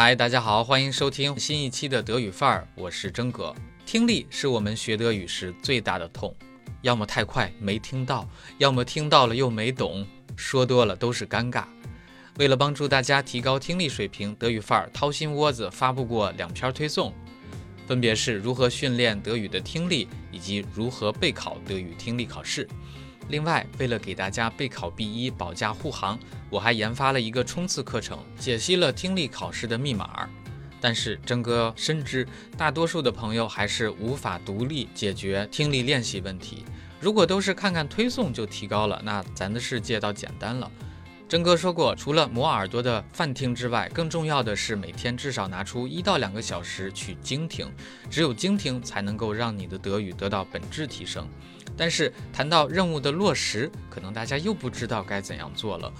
嗨，大家好，欢迎收听新一期的德语范儿，我是真哥。听力是我们学德语时最大的痛，要么太快没听到，要么听到了又没懂，说多了都是尴尬。为了帮助大家提高听力水平，德语范儿掏心窝子发布过两篇推送，分别是如何训练德语的听力，以及如何备考德语听力考试。另外，为了给大家备考 B 一保驾护航，我还研发了一个冲刺课程，解析了听力考试的密码。但是，真哥深知大多数的朋友还是无法独立解决听力练习问题。如果都是看看推送就提高了，那咱的世界倒简单了。真哥说过，除了磨耳朵的泛听之外，更重要的是每天至少拿出一到两个小时去精听，只有精听才能够让你的德语得到本质提升。但是谈到任务的落实，可能大家又不知道该怎样做了。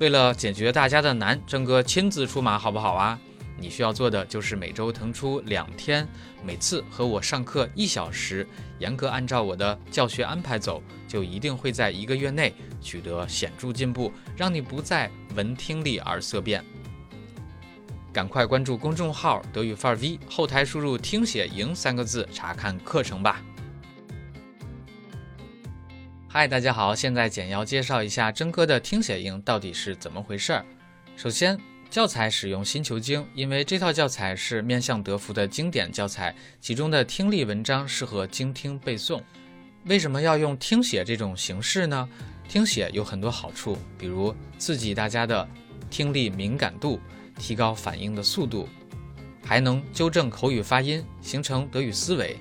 为了解决大家的难，真哥亲自出马，好不好啊？你需要做的就是每周腾出两天，每次和我上课一小时，严格按照我的教学安排走，就一定会在一个月内取得显著进步，让你不再闻听力而色变。赶快关注公众号“德语范儿 V”，后台输入“听写营”三个字查看课程吧。嗨，大家好！现在简要介绍一下真哥的听写营到底是怎么回事儿。首先，教材使用《新球经》，因为这套教材是面向德福的经典教材，其中的听力文章适合精听背诵。为什么要用听写这种形式呢？听写有很多好处，比如刺激大家的听力敏感度，提高反应的速度，还能纠正口语发音，形成德语思维。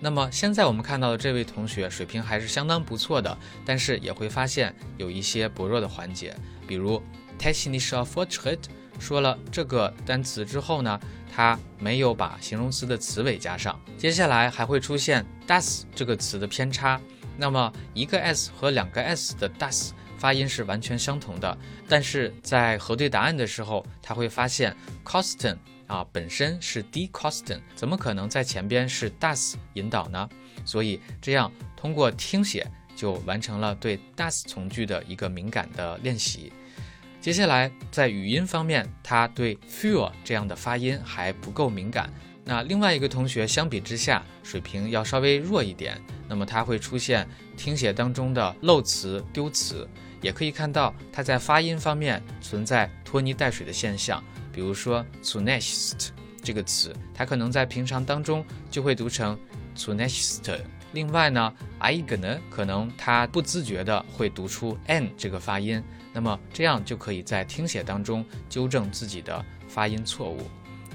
那么现在我们看到的这位同学水平还是相当不错的，但是也会发现有一些薄弱的环节，比如 technischer Fortschritt 说了这个单词之后呢，他没有把形容词的词尾加上，接下来还会出现 das 这个词的偏差。那么一个 s 和两个 s 的 das 发音是完全相同的，但是在核对答案的时候，他会发现 Kosten。啊，本身是 d c o s t e n 怎么可能在前边是 das 引导呢？所以这样通过听写就完成了对 das 从句的一个敏感的练习。接下来在语音方面，他对 feel 这样的发音还不够敏感。那另外一个同学相比之下水平要稍微弱一点，那么他会出现听写当中的漏词、丢词，也可以看到他在发音方面存在拖泥带水的现象。比如说 zunächst 这个词，它可能在平常当中就会读成 zunächst。另外呢，eigene 可能它不自觉的会读出 n 这个发音，那么这样就可以在听写当中纠正自己的发音错误。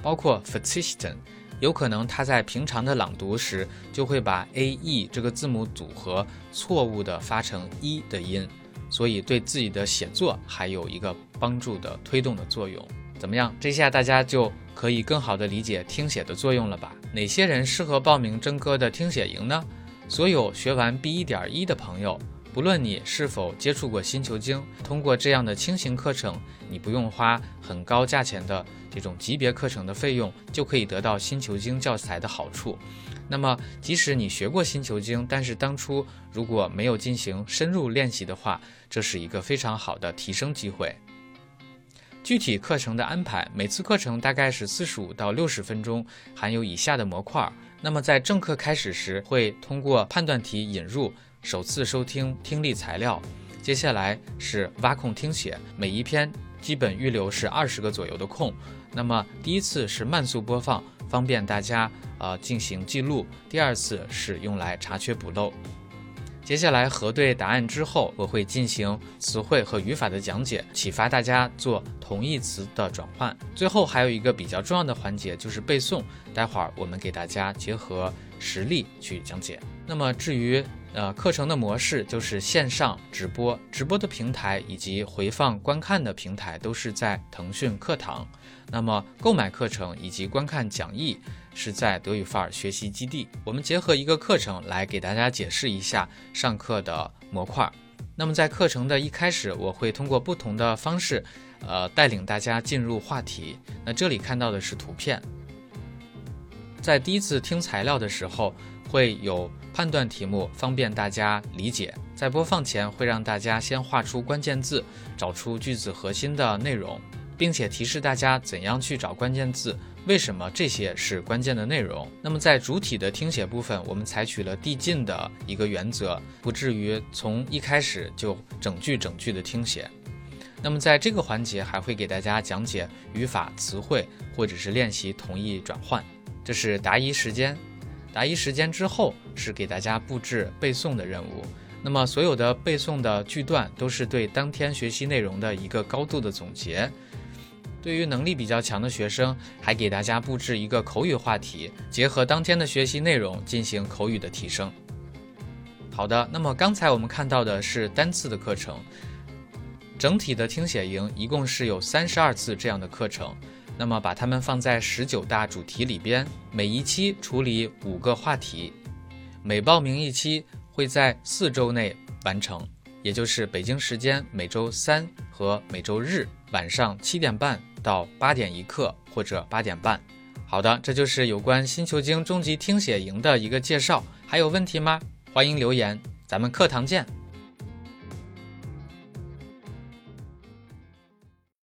包括 verzichten，有可能他在平常的朗读时就会把 a e 这个字母组合错误的发成一的音，所以对自己的写作还有一个帮助的推动的作用。怎么样？这下大家就可以更好的理解听写的作用了吧？哪些人适合报名真哥的听写营呢？所有学完 B 一点一的朋友，不论你是否接触过新球经，通过这样的轻型课程，你不用花很高价钱的这种级别课程的费用，就可以得到新球经教材的好处。那么，即使你学过新球经，但是当初如果没有进行深入练习的话，这是一个非常好的提升机会。具体课程的安排，每次课程大概是四十五到六十分钟，含有以下的模块。那么在正课开始时，会通过判断题引入首次收听听力材料，接下来是挖空听写，每一篇基本预留是二十个左右的空。那么第一次是慢速播放，方便大家呃进行记录；第二次是用来查缺补漏。接下来核对答案之后，我会进行词汇和语法的讲解，启发大家做同义词的转换。最后还有一个比较重要的环节就是背诵，待会儿我们给大家结合实例去讲解。那么至于呃课程的模式，就是线上直播，直播的平台以及回放观看的平台都是在腾讯课堂。那么购买课程以及观看讲义。是在德语范儿学习基地，我们结合一个课程来给大家解释一下上课的模块。那么在课程的一开始，我会通过不同的方式，呃，带领大家进入话题。那这里看到的是图片，在第一次听材料的时候，会有判断题目，方便大家理解。在播放前，会让大家先画出关键字，找出句子核心的内容。并且提示大家怎样去找关键字，为什么这些是关键的内容。那么在主体的听写部分，我们采取了递进的一个原则，不至于从一开始就整句整句的听写。那么在这个环节还会给大家讲解语法、词汇，或者是练习同义转换。这是答疑时间，答疑时间之后是给大家布置背诵的任务。那么所有的背诵的句段都是对当天学习内容的一个高度的总结。对于能力比较强的学生，还给大家布置一个口语话题，结合当天的学习内容进行口语的提升。好的，那么刚才我们看到的是单次的课程，整体的听写营一共是有三十二次这样的课程。那么把它们放在十九大主题里边，每一期处理五个话题，每报名一期。会在四周内完成，也就是北京时间每周三和每周日晚上七点半到八点一刻或者八点半。好的，这就是有关新球经终极听写营的一个介绍。还有问题吗？欢迎留言，咱们课堂见。